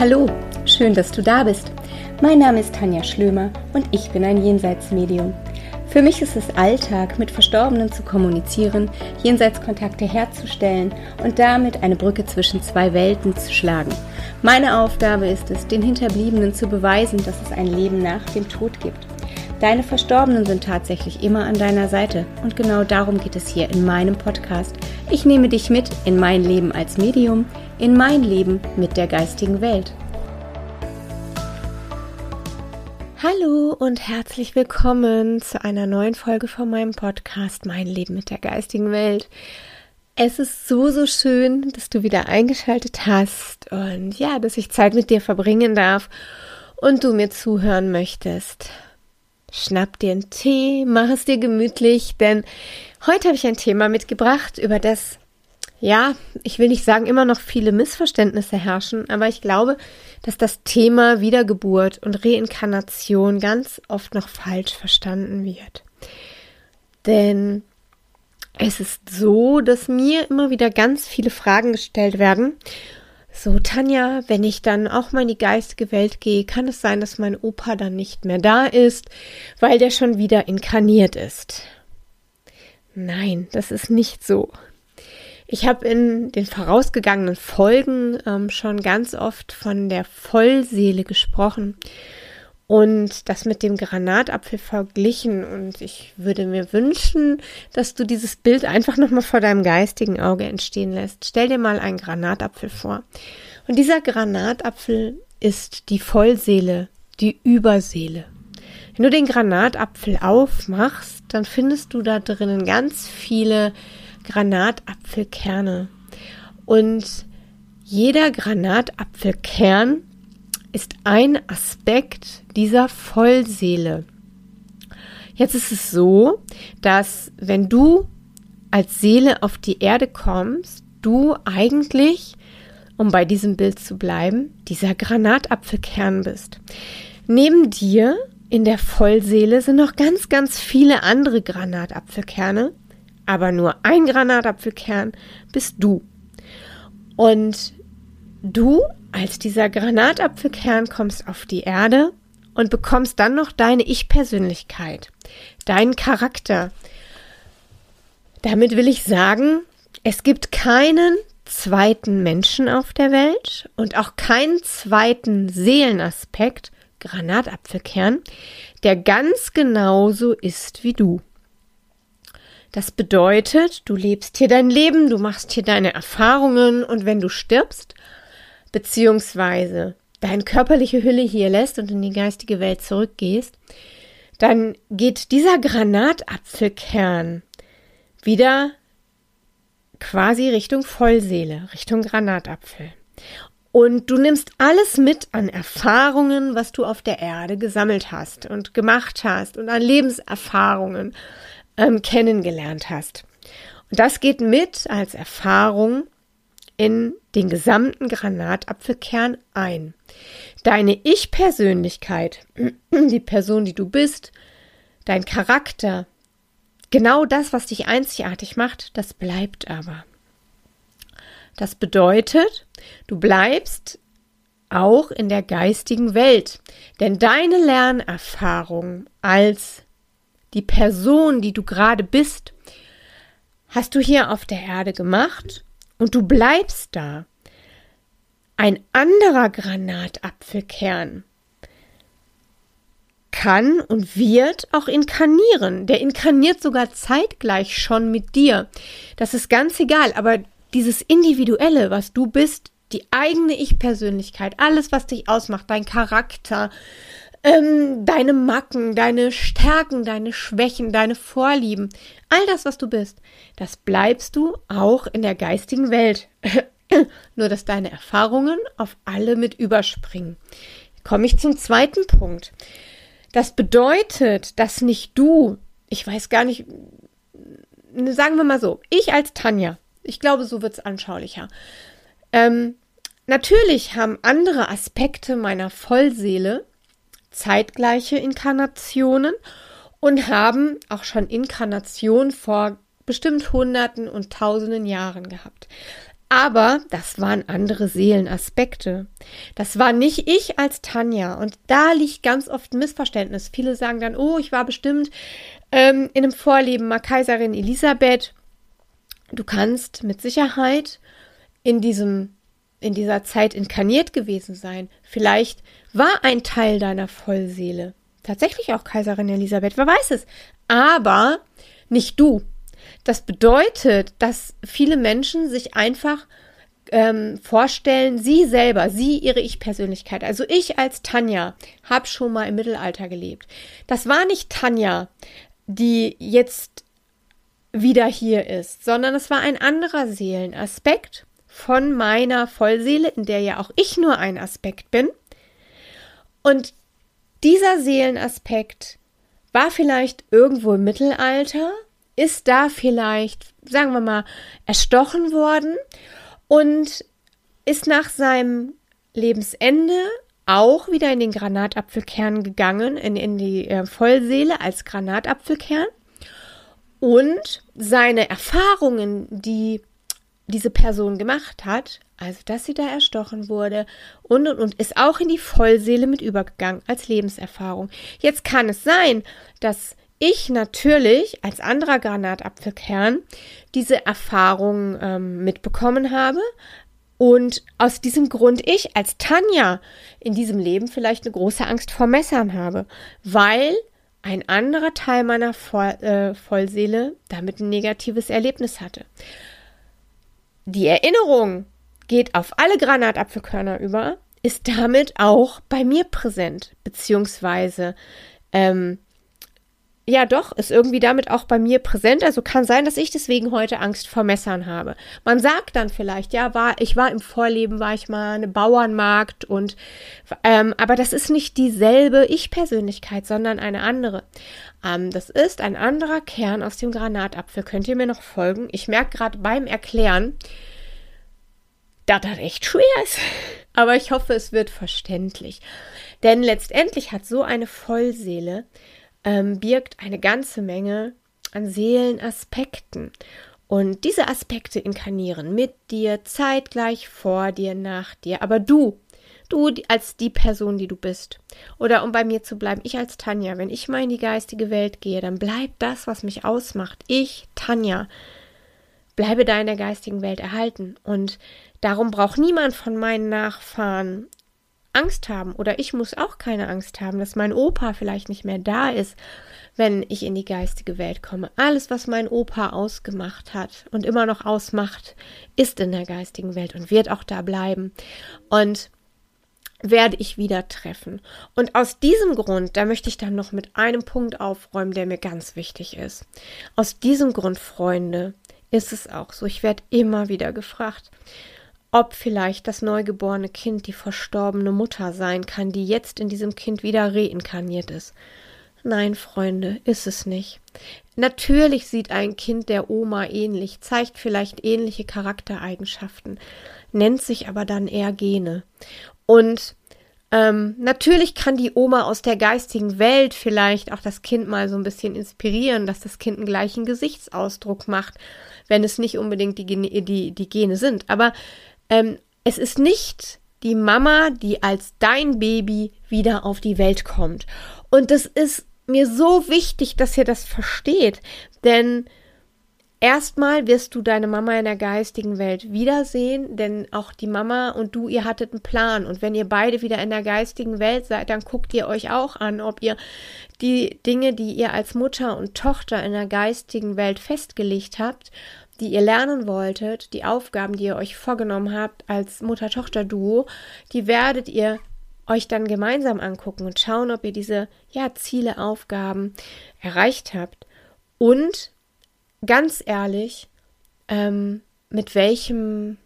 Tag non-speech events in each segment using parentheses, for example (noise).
Hallo, schön, dass du da bist. Mein Name ist Tanja Schlömer und ich bin ein Jenseitsmedium. Für mich ist es Alltag, mit Verstorbenen zu kommunizieren, Jenseitskontakte herzustellen und damit eine Brücke zwischen zwei Welten zu schlagen. Meine Aufgabe ist es, den Hinterbliebenen zu beweisen, dass es ein Leben nach dem Tod gibt. Deine Verstorbenen sind tatsächlich immer an deiner Seite und genau darum geht es hier in meinem Podcast. Ich nehme dich mit in mein Leben als Medium, in mein Leben mit der geistigen Welt. Hallo und herzlich willkommen zu einer neuen Folge von meinem Podcast Mein Leben mit der geistigen Welt. Es ist so, so schön, dass du wieder eingeschaltet hast und ja, dass ich Zeit mit dir verbringen darf und du mir zuhören möchtest. Schnapp dir einen Tee, mach es dir gemütlich, denn heute habe ich ein Thema mitgebracht, über das ja, ich will nicht sagen, immer noch viele Missverständnisse herrschen, aber ich glaube, dass das Thema Wiedergeburt und Reinkarnation ganz oft noch falsch verstanden wird. Denn es ist so, dass mir immer wieder ganz viele Fragen gestellt werden. So, Tanja, wenn ich dann auch mal in die geistige Welt gehe, kann es sein, dass mein Opa dann nicht mehr da ist, weil der schon wieder inkarniert ist. Nein, das ist nicht so. Ich habe in den vorausgegangenen Folgen ähm, schon ganz oft von der Vollseele gesprochen und das mit dem Granatapfel verglichen. Und ich würde mir wünschen, dass du dieses Bild einfach nochmal vor deinem geistigen Auge entstehen lässt. Stell dir mal einen Granatapfel vor. Und dieser Granatapfel ist die Vollseele, die Überseele. Wenn du den Granatapfel aufmachst, dann findest du da drinnen ganz viele Granatapfelkerne. Und jeder Granatapfelkern ist ein Aspekt dieser Vollseele. Jetzt ist es so, dass wenn du als Seele auf die Erde kommst, du eigentlich, um bei diesem Bild zu bleiben, dieser Granatapfelkern bist. Neben dir in der Vollseele sind noch ganz, ganz viele andere Granatapfelkerne, aber nur ein Granatapfelkern bist du. Und du als dieser Granatapfelkern kommst auf die Erde und bekommst dann noch deine Ich-Persönlichkeit, deinen Charakter. Damit will ich sagen, es gibt keinen zweiten Menschen auf der Welt und auch keinen zweiten Seelenaspekt, Granatapfelkern, der ganz genauso ist wie du. Das bedeutet, du lebst hier dein Leben, du machst hier deine Erfahrungen und wenn du stirbst, beziehungsweise deine körperliche Hülle hier lässt und in die geistige Welt zurückgehst, dann geht dieser Granatapfelkern wieder quasi Richtung Vollseele, Richtung Granatapfel. Und du nimmst alles mit an Erfahrungen, was du auf der Erde gesammelt hast und gemacht hast und an Lebenserfahrungen, ähm, kennengelernt hast. Und das geht mit als Erfahrung in den gesamten Granatapfelkern ein. Deine Ich-Persönlichkeit, (clears throat) die Person, die du bist, dein Charakter, genau das, was dich einzigartig macht, das bleibt aber. Das bedeutet, du bleibst auch in der geistigen Welt, denn deine Lernerfahrung als die Person, die du gerade bist, hast du hier auf der Erde gemacht und du bleibst da. Ein anderer Granatapfelkern kann und wird auch inkarnieren. Der inkarniert sogar zeitgleich schon mit dir. Das ist ganz egal, aber dieses Individuelle, was du bist, die eigene Ich-Persönlichkeit, alles, was dich ausmacht, dein Charakter, ähm, deine Macken, deine Stärken, deine Schwächen, deine Vorlieben, all das, was du bist, das bleibst du auch in der geistigen Welt. (laughs) Nur, dass deine Erfahrungen auf alle mit überspringen. Komme ich zum zweiten Punkt. Das bedeutet, dass nicht du, ich weiß gar nicht, sagen wir mal so, ich als Tanja, ich glaube, so wird es anschaulicher. Ähm, natürlich haben andere Aspekte meiner Vollseele zeitgleiche Inkarnationen und haben auch schon Inkarnationen vor bestimmt Hunderten und Tausenden Jahren gehabt. Aber das waren andere Seelenaspekte. Das war nicht ich als Tanja. Und da liegt ganz oft ein Missverständnis. Viele sagen dann, oh, ich war bestimmt ähm, in einem Vorleben mal Kaiserin Elisabeth. Du kannst mit Sicherheit in diesem in dieser Zeit inkarniert gewesen sein. Vielleicht war ein Teil deiner Vollseele tatsächlich auch Kaiserin Elisabeth, wer weiß es. Aber nicht du. Das bedeutet, dass viele Menschen sich einfach ähm, vorstellen, sie selber, sie ihre Ich-Persönlichkeit. Also ich als Tanja habe schon mal im Mittelalter gelebt. Das war nicht Tanja, die jetzt wieder hier ist, sondern es war ein anderer Seelenaspekt von meiner Vollseele, in der ja auch ich nur ein Aspekt bin. Und dieser Seelenaspekt war vielleicht irgendwo im Mittelalter, ist da vielleicht, sagen wir mal, erstochen worden und ist nach seinem Lebensende auch wieder in den Granatapfelkern gegangen, in, in die äh, Vollseele als Granatapfelkern. Und seine Erfahrungen, die diese Person gemacht hat, also dass sie da erstochen wurde und und und ist auch in die Vollseele mit übergegangen als Lebenserfahrung. Jetzt kann es sein, dass ich natürlich als anderer Granatapfelkern diese Erfahrung ähm, mitbekommen habe und aus diesem Grund ich als Tanja in diesem Leben vielleicht eine große Angst vor Messern habe, weil ein anderer Teil meiner Voll, äh, Vollseele damit ein negatives Erlebnis hatte. Die Erinnerung geht auf alle Granatapfelkörner über, ist damit auch bei mir präsent, beziehungsweise ähm, ja doch, ist irgendwie damit auch bei mir präsent. Also kann sein, dass ich deswegen heute Angst vor Messern habe. Man sagt dann vielleicht, ja, war, ich war im Vorleben, war ich mal eine Bauernmarkt und ähm, aber das ist nicht dieselbe Ich-Persönlichkeit, sondern eine andere. Ähm, das ist ein anderer Kern aus dem Granatapfel. Könnt ihr mir noch folgen? Ich merke gerade beim Erklären, dass das echt schwer ist. (laughs) Aber ich hoffe, es wird verständlich. Denn letztendlich hat so eine Vollseele ähm, birgt eine ganze Menge an Seelenaspekten. Und diese Aspekte inkarnieren mit dir, zeitgleich vor dir, nach dir. Aber du, du als die Person, die du bist. Oder um bei mir zu bleiben, ich als Tanja, wenn ich mal in die geistige Welt gehe, dann bleibt das, was mich ausmacht. Ich, Tanja, bleibe da in der geistigen Welt erhalten. Und darum braucht niemand von meinen Nachfahren Angst haben. Oder ich muss auch keine Angst haben, dass mein Opa vielleicht nicht mehr da ist, wenn ich in die geistige Welt komme. Alles, was mein Opa ausgemacht hat und immer noch ausmacht, ist in der geistigen Welt und wird auch da bleiben. Und werde ich wieder treffen. Und aus diesem Grund, da möchte ich dann noch mit einem Punkt aufräumen, der mir ganz wichtig ist. Aus diesem Grund, Freunde, ist es auch so. Ich werde immer wieder gefragt, ob vielleicht das neugeborene Kind die verstorbene Mutter sein kann, die jetzt in diesem Kind wieder reinkarniert ist. Nein, Freunde, ist es nicht. Natürlich sieht ein Kind der Oma ähnlich, zeigt vielleicht ähnliche Charaktereigenschaften, nennt sich aber dann eher Gene. Und ähm, natürlich kann die Oma aus der geistigen Welt vielleicht auch das Kind mal so ein bisschen inspirieren, dass das Kind einen gleichen Gesichtsausdruck macht, wenn es nicht unbedingt die, die, die Gene sind. Aber ähm, es ist nicht die Mama, die als dein Baby wieder auf die Welt kommt. Und das ist mir so wichtig, dass ihr das versteht, denn erstmal wirst du deine Mama in der geistigen Welt wiedersehen, denn auch die Mama und du, ihr hattet einen Plan und wenn ihr beide wieder in der geistigen Welt seid, dann guckt ihr euch auch an, ob ihr die Dinge, die ihr als Mutter und Tochter in der geistigen Welt festgelegt habt, die ihr lernen wolltet, die Aufgaben, die ihr euch vorgenommen habt als Mutter-Tochter-Duo, die werdet ihr euch dann gemeinsam angucken und schauen, ob ihr diese ja, Ziele, Aufgaben erreicht habt. Und ganz ehrlich, ähm, mit welchem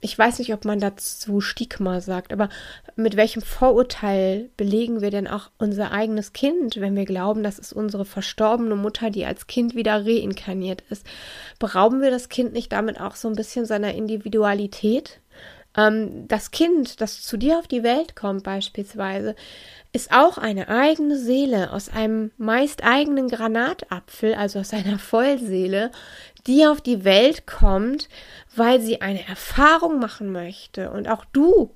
ich weiß nicht, ob man dazu Stigma sagt, aber mit welchem Vorurteil belegen wir denn auch unser eigenes Kind, wenn wir glauben, das ist unsere verstorbene Mutter, die als Kind wieder reinkarniert ist? Berauben wir das Kind nicht damit auch so ein bisschen seiner Individualität? Ähm, das Kind, das zu dir auf die Welt kommt beispielsweise, ist auch eine eigene Seele aus einem meist eigenen Granatapfel, also aus einer Vollseele, die auf die Welt kommt, weil sie eine Erfahrung machen möchte. Und auch du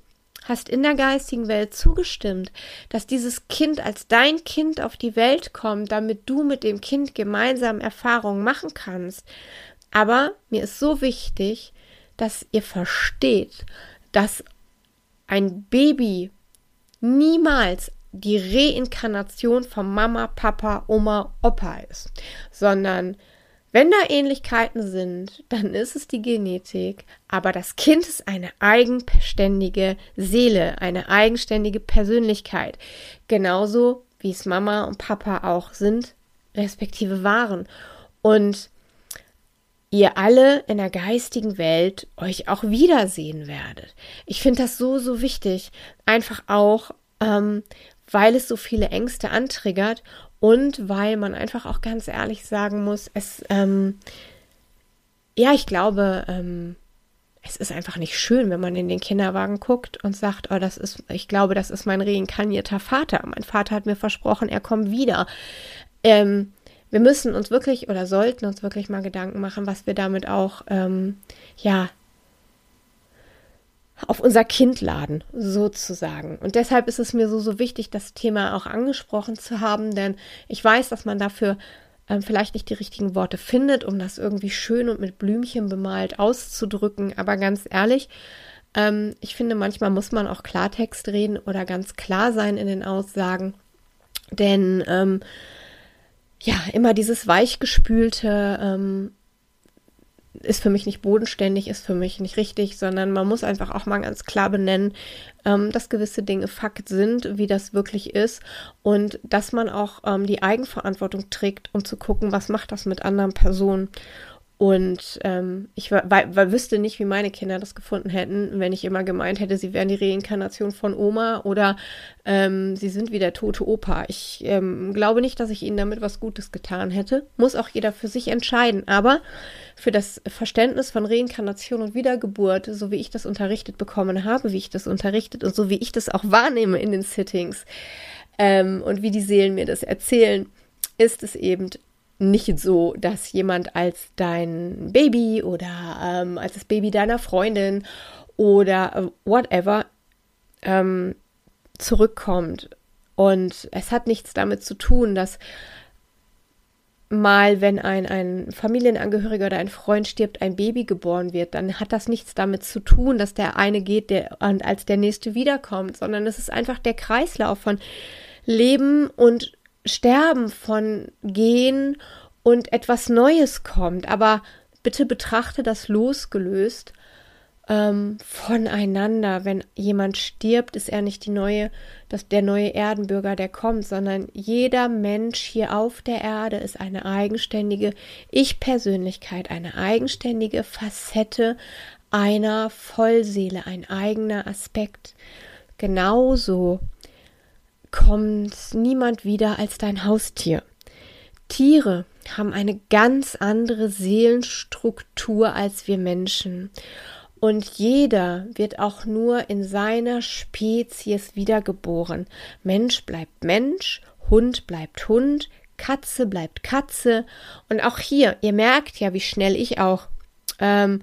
hast in der geistigen Welt zugestimmt, dass dieses Kind als dein Kind auf die Welt kommt, damit du mit dem Kind gemeinsam Erfahrungen machen kannst. Aber mir ist so wichtig, dass ihr versteht, dass ein Baby niemals die Reinkarnation von Mama, Papa, Oma, Opa ist, sondern wenn da Ähnlichkeiten sind, dann ist es die Genetik, aber das Kind ist eine eigenständige Seele, eine eigenständige Persönlichkeit, genauso wie es Mama und Papa auch sind, respektive waren. Und ihr alle in der geistigen Welt euch auch wiedersehen werdet. Ich finde das so, so wichtig, einfach auch, ähm, weil es so viele Ängste antriggert und weil man einfach auch ganz ehrlich sagen muss, es, ähm, ja, ich glaube, ähm, es ist einfach nicht schön, wenn man in den Kinderwagen guckt und sagt, oh, das ist, ich glaube, das ist mein reinkarnierter Vater. Mein Vater hat mir versprochen, er kommt wieder. Ähm, wir müssen uns wirklich oder sollten uns wirklich mal Gedanken machen, was wir damit auch, ähm, ja, auf unser Kind laden, sozusagen. Und deshalb ist es mir so, so wichtig, das Thema auch angesprochen zu haben, denn ich weiß, dass man dafür ähm, vielleicht nicht die richtigen Worte findet, um das irgendwie schön und mit Blümchen bemalt auszudrücken. Aber ganz ehrlich, ähm, ich finde, manchmal muss man auch Klartext reden oder ganz klar sein in den Aussagen, denn ähm, ja, immer dieses weichgespülte, ähm, ist für mich nicht bodenständig, ist für mich nicht richtig, sondern man muss einfach auch mal ganz klar benennen, ähm, dass gewisse Dinge Fakt sind, wie das wirklich ist und dass man auch ähm, die Eigenverantwortung trägt, um zu gucken, was macht das mit anderen Personen. Und ähm, ich war, war, wüsste nicht, wie meine Kinder das gefunden hätten, wenn ich immer gemeint hätte, sie wären die Reinkarnation von Oma oder ähm, sie sind wie der tote Opa. Ich ähm, glaube nicht, dass ich ihnen damit was Gutes getan hätte. Muss auch jeder für sich entscheiden. Aber für das Verständnis von Reinkarnation und Wiedergeburt, so wie ich das unterrichtet bekommen habe, wie ich das unterrichtet und so wie ich das auch wahrnehme in den Sittings ähm, und wie die Seelen mir das erzählen, ist es eben nicht so, dass jemand als dein Baby oder ähm, als das Baby deiner Freundin oder äh, whatever ähm, zurückkommt. Und es hat nichts damit zu tun, dass mal, wenn ein, ein Familienangehöriger oder ein Freund stirbt, ein Baby geboren wird, dann hat das nichts damit zu tun, dass der eine geht der, und als der nächste wiederkommt, sondern es ist einfach der Kreislauf von Leben und Sterben, von Gehen und etwas Neues kommt. Aber bitte betrachte das losgelöst ähm, voneinander. Wenn jemand stirbt, ist er nicht die neue, das, der neue Erdenbürger, der kommt, sondern jeder Mensch hier auf der Erde ist eine eigenständige Ich-Persönlichkeit, eine eigenständige Facette einer Vollseele, ein eigener Aspekt. Genauso kommt niemand wieder als dein Haustier. Tiere haben eine ganz andere Seelenstruktur als wir Menschen. Und jeder wird auch nur in seiner Spezies wiedergeboren. Mensch bleibt Mensch, Hund bleibt Hund, Katze bleibt Katze. Und auch hier, ihr merkt ja, wie schnell ich auch ähm,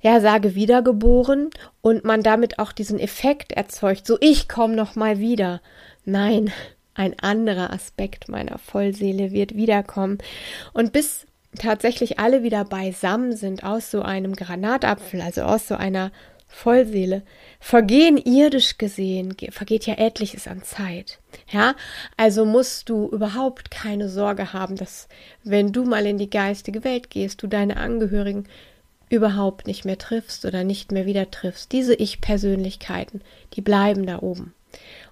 ja sage wiedergeboren und man damit auch diesen Effekt erzeugt. So ich komme noch mal wieder. Nein, ein anderer Aspekt meiner Vollseele wird wiederkommen. Und bis tatsächlich alle wieder beisammen sind aus so einem Granatapfel, also aus so einer Vollseele, vergehen irdisch gesehen, vergeht ja etliches an Zeit. Ja, also musst du überhaupt keine Sorge haben, dass wenn du mal in die geistige Welt gehst, du deine Angehörigen überhaupt nicht mehr triffst oder nicht mehr wieder triffst. Diese Ich-Persönlichkeiten, die bleiben da oben.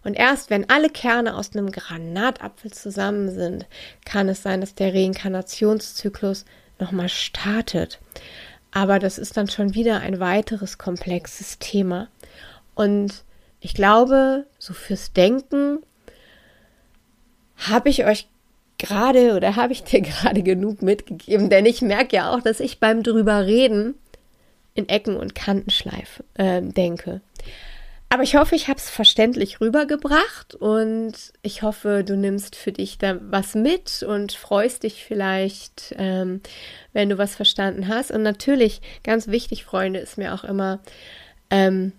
Und erst wenn alle Kerne aus einem Granatapfel zusammen sind, kann es sein, dass der Reinkarnationszyklus nochmal startet. Aber das ist dann schon wieder ein weiteres komplexes Thema. Und ich glaube, so fürs Denken habe ich euch gerade oder habe ich dir (laughs) gerade genug mitgegeben, denn ich merke ja auch, dass ich beim drüber reden in Ecken und Kanten schleife, äh, denke. Aber ich hoffe, ich habe es verständlich rübergebracht und ich hoffe, du nimmst für dich da was mit und freust dich vielleicht, ähm, wenn du was verstanden hast. Und natürlich, ganz wichtig, Freunde, ist mir auch immer, ähm,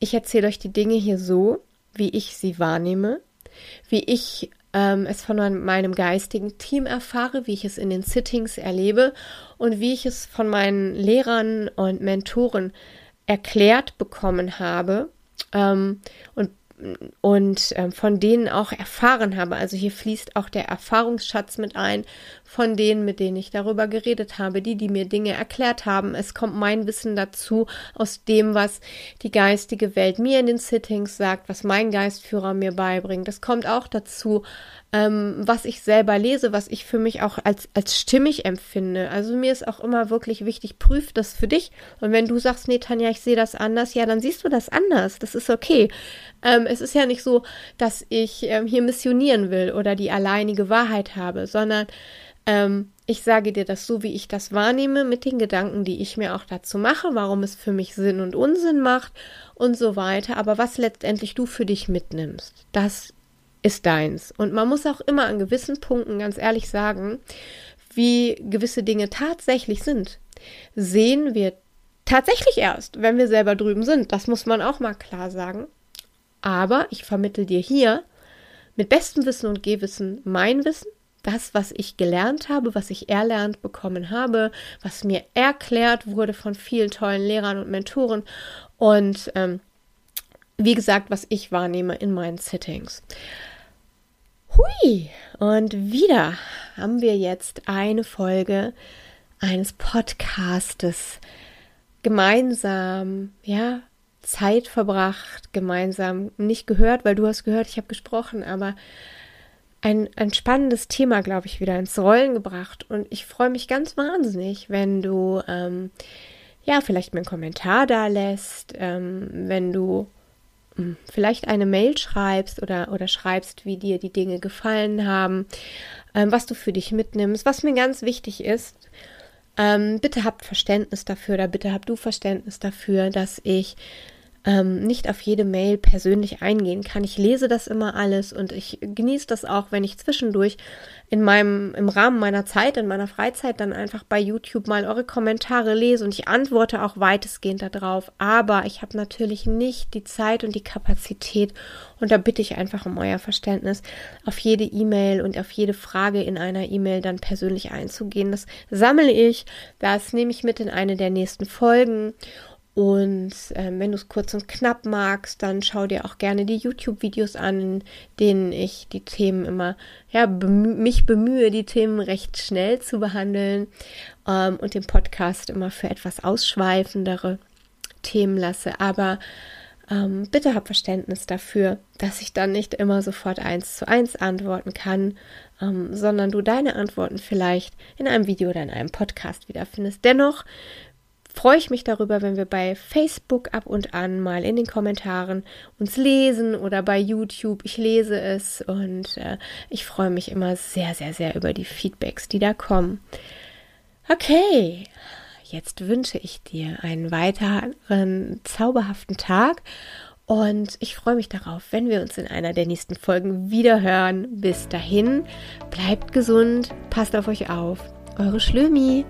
ich erzähle euch die Dinge hier so, wie ich sie wahrnehme, wie ich ähm, es von meinem geistigen Team erfahre, wie ich es in den Sittings erlebe und wie ich es von meinen Lehrern und Mentoren erklärt bekommen habe ähm, und und äh, von denen auch erfahren habe. Also hier fließt auch der Erfahrungsschatz mit ein, von denen, mit denen ich darüber geredet habe, die, die mir Dinge erklärt haben. Es kommt mein Wissen dazu aus dem, was die geistige Welt mir in den Sittings sagt, was mein Geistführer mir beibringt. Das kommt auch dazu ähm, was ich selber lese, was ich für mich auch als, als stimmig empfinde. Also mir ist auch immer wirklich wichtig, prüf das für dich. Und wenn du sagst, nee, Tanja, ich sehe das anders, ja, dann siehst du das anders. Das ist okay. Ähm, es ist ja nicht so, dass ich ähm, hier missionieren will oder die alleinige Wahrheit habe, sondern ähm, ich sage dir das so, wie ich das wahrnehme, mit den Gedanken, die ich mir auch dazu mache, warum es für mich Sinn und Unsinn macht und so weiter. Aber was letztendlich du für dich mitnimmst, das ist deins. Und man muss auch immer an gewissen Punkten ganz ehrlich sagen, wie gewisse Dinge tatsächlich sind. Sehen wir tatsächlich erst, wenn wir selber drüben sind. Das muss man auch mal klar sagen. Aber ich vermittel dir hier mit bestem Wissen und Gehwissen mein Wissen, das, was ich gelernt habe, was ich erlernt bekommen habe, was mir erklärt wurde von vielen tollen Lehrern und Mentoren und ähm, wie gesagt, was ich wahrnehme in meinen Settings. Hui! Und wieder haben wir jetzt eine Folge eines Podcastes gemeinsam, ja, Zeit verbracht, gemeinsam nicht gehört, weil du hast gehört, ich habe gesprochen, aber ein, ein spannendes Thema, glaube ich, wieder ins Rollen gebracht. Und ich freue mich ganz wahnsinnig, wenn du ähm, ja vielleicht mir einen Kommentar da lässt, ähm, wenn du vielleicht eine Mail schreibst oder, oder schreibst, wie dir die Dinge gefallen haben, ähm, was du für dich mitnimmst. Was mir ganz wichtig ist, ähm, bitte habt Verständnis dafür oder bitte habt du Verständnis dafür, dass ich ähm, nicht auf jede Mail persönlich eingehen kann. Ich lese das immer alles und ich genieße das auch, wenn ich zwischendurch in meinem, im Rahmen meiner Zeit, in meiner Freizeit dann einfach bei YouTube mal eure Kommentare lese und ich antworte auch weitestgehend darauf. Aber ich habe natürlich nicht die Zeit und die Kapazität und da bitte ich einfach um euer Verständnis, auf jede E-Mail und auf jede Frage in einer E-Mail dann persönlich einzugehen. Das sammle ich, das nehme ich mit in eine der nächsten Folgen und äh, wenn du es kurz und knapp magst, dann schau dir auch gerne die YouTube-Videos an, in denen ich die Themen immer, ja, bemü mich bemühe, die Themen recht schnell zu behandeln ähm, und den Podcast immer für etwas ausschweifendere Themen lasse. Aber ähm, bitte hab Verständnis dafür, dass ich dann nicht immer sofort eins zu eins antworten kann, ähm, sondern du deine Antworten vielleicht in einem Video oder in einem Podcast wiederfindest. Dennoch freue ich mich darüber, wenn wir bei Facebook ab und an mal in den Kommentaren uns lesen oder bei YouTube. Ich lese es und äh, ich freue mich immer sehr, sehr, sehr über die Feedbacks, die da kommen. Okay, jetzt wünsche ich dir einen weiteren zauberhaften Tag und ich freue mich darauf, wenn wir uns in einer der nächsten Folgen wieder hören. Bis dahin, bleibt gesund, passt auf euch auf. Eure Schlömi.